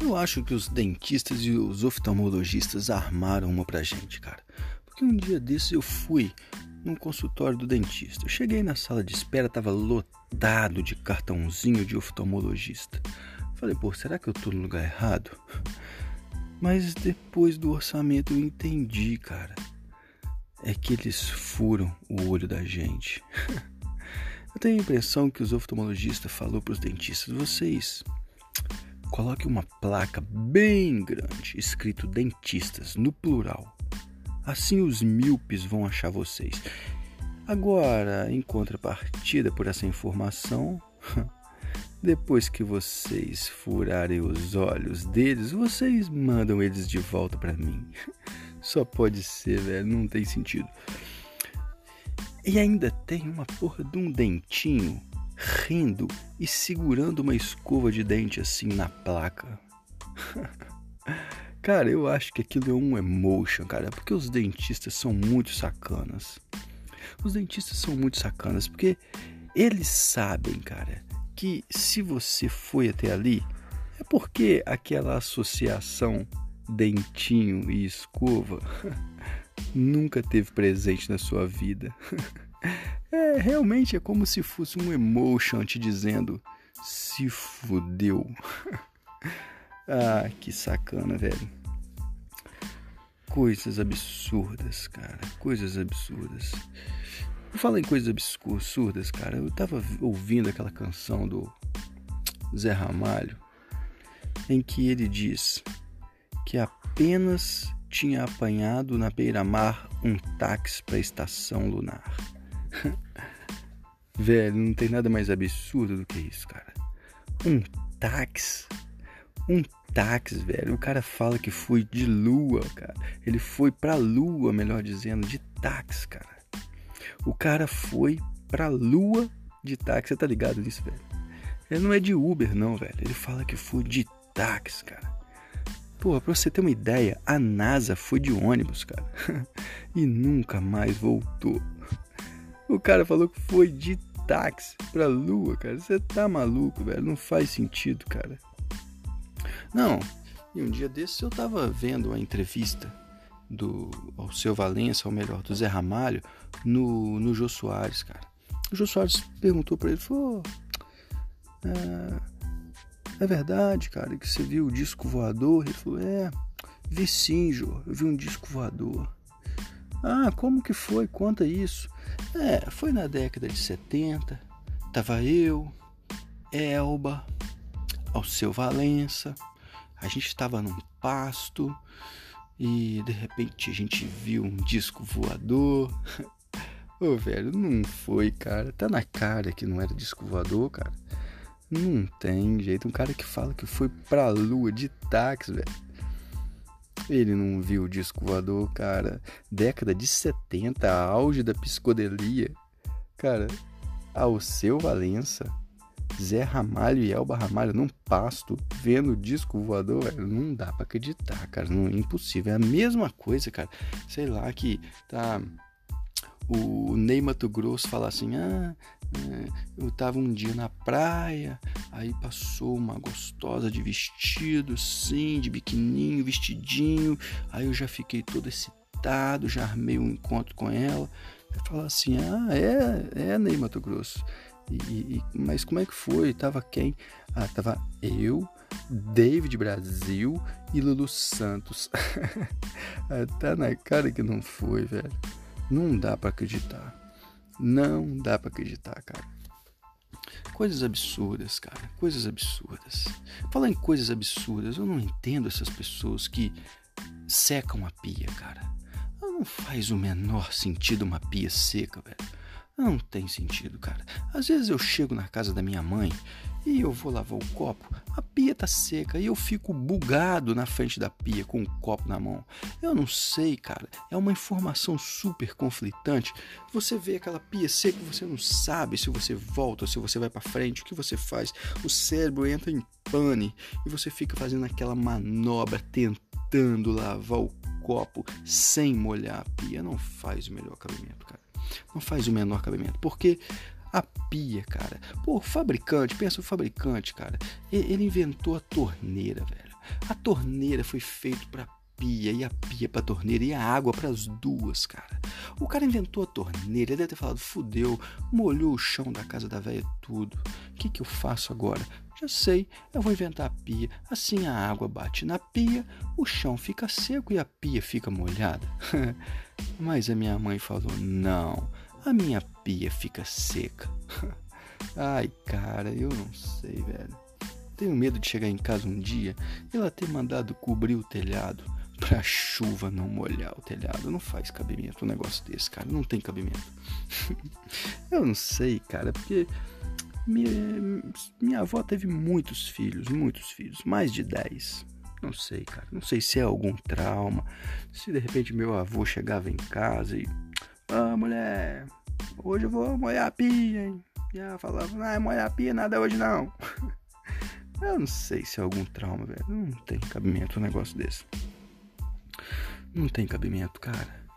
Eu acho que os dentistas e os oftalmologistas armaram uma pra gente, cara. Porque um dia desses eu fui num consultório do dentista. Eu cheguei na sala de espera, tava lotado de cartãozinho de oftalmologista. Falei, pô, será que eu tô no lugar errado? Mas depois do orçamento eu entendi, cara. É que eles furam o olho da gente. eu tenho a impressão que os oftalmologistas falou para os dentistas: vocês coloquem uma placa bem grande escrito dentistas no plural. Assim os míopes vão achar vocês. Agora, em contrapartida por essa informação, depois que vocês furarem os olhos deles, vocês mandam eles de volta para mim. Só pode ser, velho, não tem sentido. E ainda tem uma porra de um dentinho rindo e segurando uma escova de dente assim na placa. Cara, eu acho que aquilo é um emotion, cara, porque os dentistas são muito sacanas. Os dentistas são muito sacanas porque eles sabem, cara, que se você foi até ali, é porque aquela associação dentinho e escova nunca teve presente na sua vida. É, realmente é como se fosse um emotion te dizendo se fudeu. Ah, que sacana, velho. Coisas absurdas, cara. Coisas absurdas. Por falar em coisas absurdas, cara, eu tava ouvindo aquela canção do Zé Ramalho em que ele diz que apenas tinha apanhado na beira-mar um táxi para a estação lunar. Velho, não tem nada mais absurdo do que isso, cara. Um táxi. Um táxi, velho. O cara fala que foi de lua, cara. Ele foi pra lua, melhor dizendo, de táxi, cara. O cara foi pra lua de táxi. Você tá ligado nisso, velho? Ele não é de Uber, não, velho. Ele fala que foi de táxi, cara. Pô, pra você ter uma ideia, a NASA foi de ônibus, cara. e nunca mais voltou. O cara falou que foi de táxi pra lua, cara. Você tá maluco, velho? Não faz sentido, cara. Não, e um dia desses eu tava vendo a entrevista do ao seu Valença, ou melhor, do Zé Ramalho, no, no Jô Soares, cara. O Jô Soares perguntou para ele, falou, é, é, verdade, cara, que você viu o disco voador? Ele falou, é, vi sim, Jô, eu vi um disco voador. Ah, como que foi? Conta isso. É, foi na década de 70. Tava eu, Elba, Alceu Valença. A gente estava num pasto e de repente a gente viu um disco voador. Ô, velho, não foi, cara. Tá na cara que não era disco voador, cara. Não tem jeito. Um cara que fala que foi pra lua de táxi, velho. Ele não viu o disco voador, cara. Década de 70, auge da psicodelia. Cara, Alceu Valença, Zé Ramalho e Elba Ramalho num pasto, vendo o disco voador, velho, não dá pra acreditar, cara. Não, impossível. É a mesma coisa, cara. Sei lá, que tá o Ney Mato Grosso fala assim: ah, é, eu tava um dia na praia, aí passou uma gostosa de vestido, sim, de biquininho, vestidinho, aí eu já fiquei todo excitado, já armei um encontro com ela. Fala assim: ah, é, é Ney Mato Grosso. E, e, mas como é que foi? Tava quem? Ah, tava eu, David Brasil e Lulu Santos. Tá na cara que não foi, velho. Não dá para acreditar. Não dá para acreditar, cara. Coisas absurdas, cara. Coisas absurdas. Falar em coisas absurdas, eu não entendo essas pessoas que secam a pia, cara. Não faz o menor sentido uma pia seca, velho. Não tem sentido, cara. Às vezes eu chego na casa da minha mãe e eu vou lavar o copo, a pia tá seca e eu fico bugado na frente da pia com o copo na mão. Eu não sei, cara. É uma informação super conflitante. Você vê aquela pia seca, você não sabe se você volta, se você vai para frente, o que você faz. O cérebro entra em pane e você fica fazendo aquela manobra tentando lavar o copo sem molhar a pia. Não faz o melhor cabimento, cara. Não faz o menor cabimento. Porque a pia, cara. Pô, o fabricante, pensa o fabricante, cara. Ele inventou a torneira, velho. A torneira foi feita para pia e a pia pra torneira e a água para as duas, cara. O cara inventou a torneira, ele deve ter falado, fudeu, molhou o chão da casa da velha tudo. O que que eu faço agora? Já sei, eu vou inventar a pia. Assim a água bate na pia, o chão fica seco e a pia fica molhada. Mas a minha mãe falou: não, a minha pia fica seca. Ai, cara, eu não sei, velho. Tenho medo de chegar em casa um dia e ela ter mandado cobrir o telhado pra chuva não molhar o telhado. Não faz cabimento um negócio desse, cara. Não tem cabimento. eu não sei, cara, porque minha, minha avó teve muitos filhos, muitos filhos, mais de 10. Não sei, cara. Não sei se é algum trauma. Se de repente meu avô chegava em casa e. Ah, mulher, hoje eu vou molhar a pia, hein? E ela falava, não, molhar a pia nada hoje não. eu não sei se é algum trauma, velho. Não tem cabimento um negócio desse. Não tem cabimento, cara.